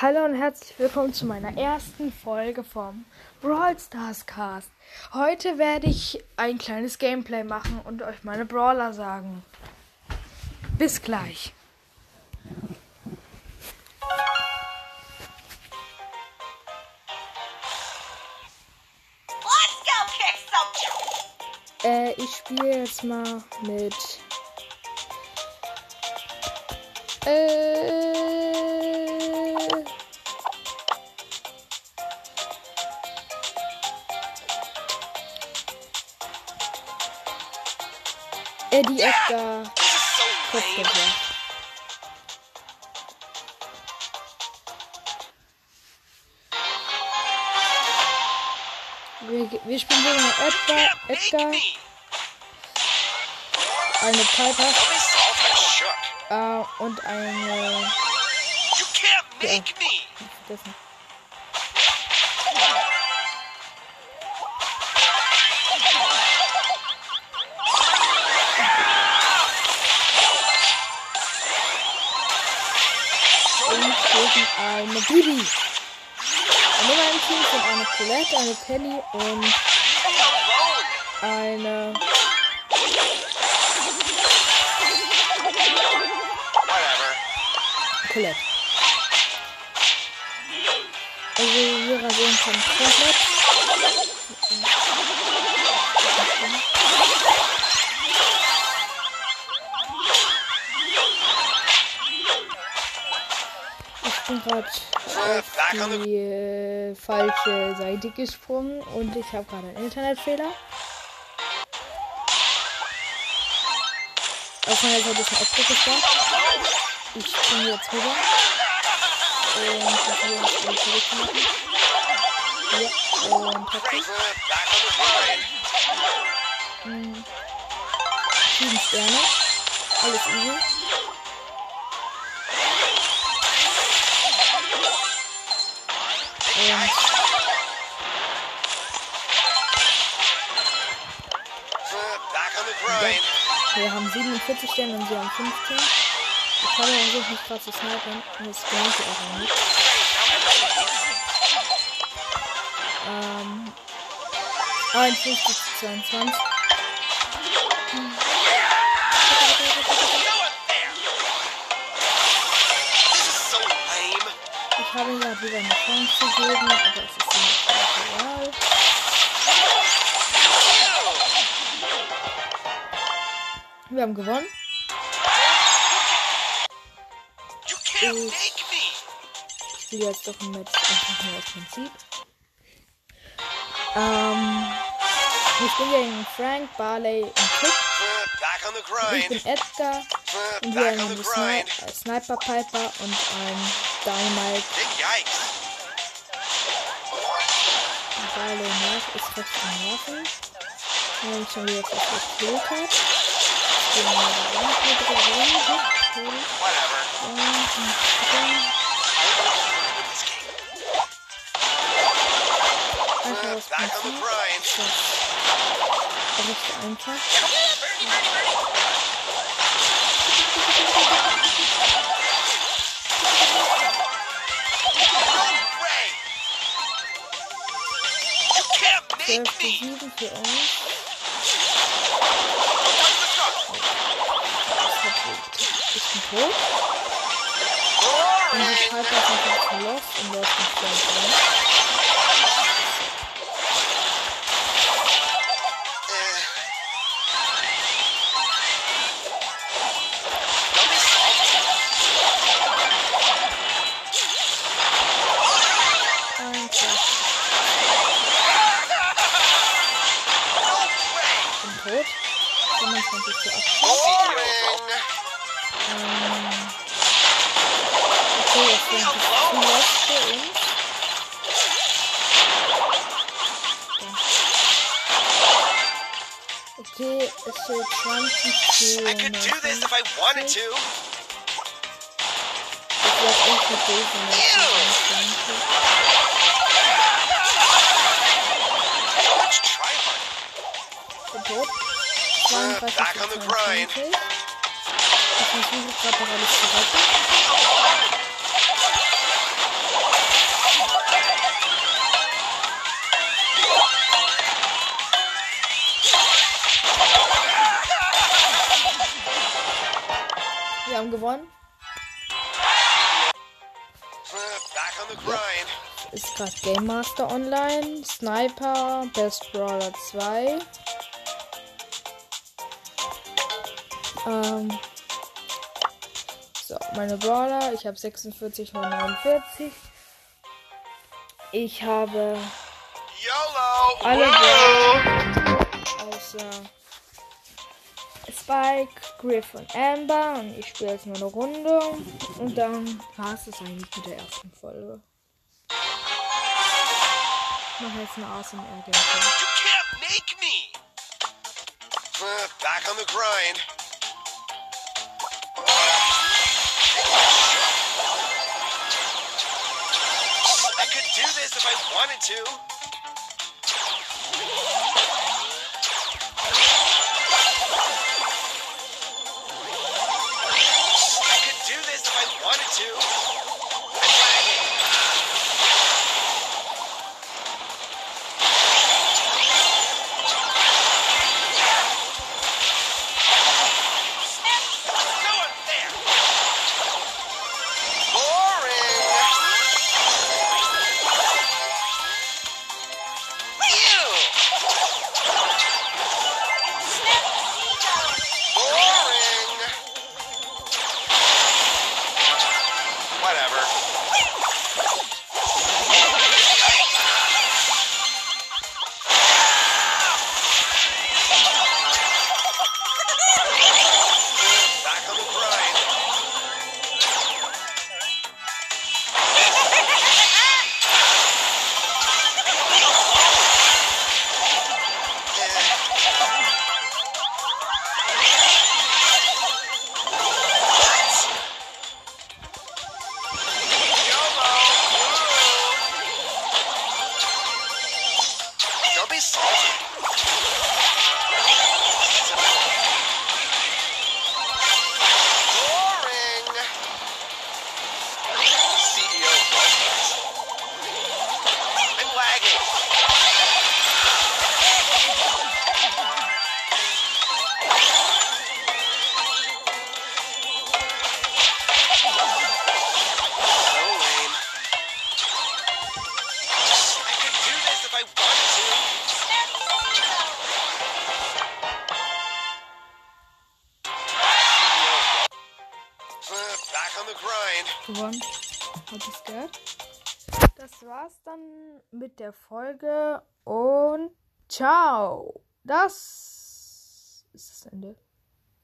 Hallo und herzlich willkommen zu meiner ersten Folge vom Brawl Stars Cast. Heute werde ich ein kleines Gameplay machen und euch meine Brawler sagen. Bis gleich. Äh, ich spiele jetzt mal mit. Äh. Eddie Edgar. So lame. Kopfhörer. Wir, wir spielen gegen Edgar, Edgar, eine Piper äh, und eine. You can't make me. Vergessen. Und eine Bibi. Und in meinem Team sind eine Colette, eine Penny und eine. Colette. Also wir rasieren schon komplett. Bin gerade auf die äh, falsche Seite gesprungen und ich habe gerade einen Internetfehler. Auf meiner Seite ist ein Opfer gesperrt. Ich springe jetzt rüber. Und versuche jetzt alles zurückzumachen. Ja, und ich. Grind. Hm. Sieben Sterne. Alles easy. Und grind. wir haben 47 Sterne und sie haben 15. Ich habe versucht, mich gerade zu snipen. Und das gelingt ihr auch nicht. Ähm. 51 zu 22. Ich habe ihm gerade wieder eine Chance gegeben, aber es ist ihm nicht egal. Wir haben gewonnen. Ich spiele jetzt doch ein Match einfach nur aus Prinzip. Ähm, ich bin gegen Frank, Barley und the Ich bin. Edgar und wir haben einen Sni äh, Sniper Piper und ein Big yikes. Barley nervt ist recht am Nerven. Weil ich schon wieder fast gespielt habe. Da rein, hier. Okay. Whatever. Und, on the Prinzip. grind. Das ist recht einfach. You can't 12 make zu me. 7 für uns. Ist ein Tod. Und die ist einfach verlost und läuft nicht gleich rein. tot. 25 zu 18. Ähm, okay, jetzt bin. Okay, so 20 zu 19. Ich könnte das, wenn ich wollte. Ich. bin tot. Back on the grind. Ich versuche gerade noch alles. Wir haben gewonnen. Ist gerade Game Master online, Sniper, Best Brawler 2. Ähm. So, meine Brawler. Ich habe 46 und 49. Ich habe YOLO. alle Brawler außer Spike, Griff und Amber. Und ich spiele jetzt nur eine Runde. Und dann war es das eigentlich mit der ersten Folge. Ich mache jetzt eine ASMR-Gameplay. You can't make me. Back on the grind. I could do this if I wanted to. Gewonnen. Hab ich's gehört? Das war's dann mit der Folge und ciao. Das ist das Ende.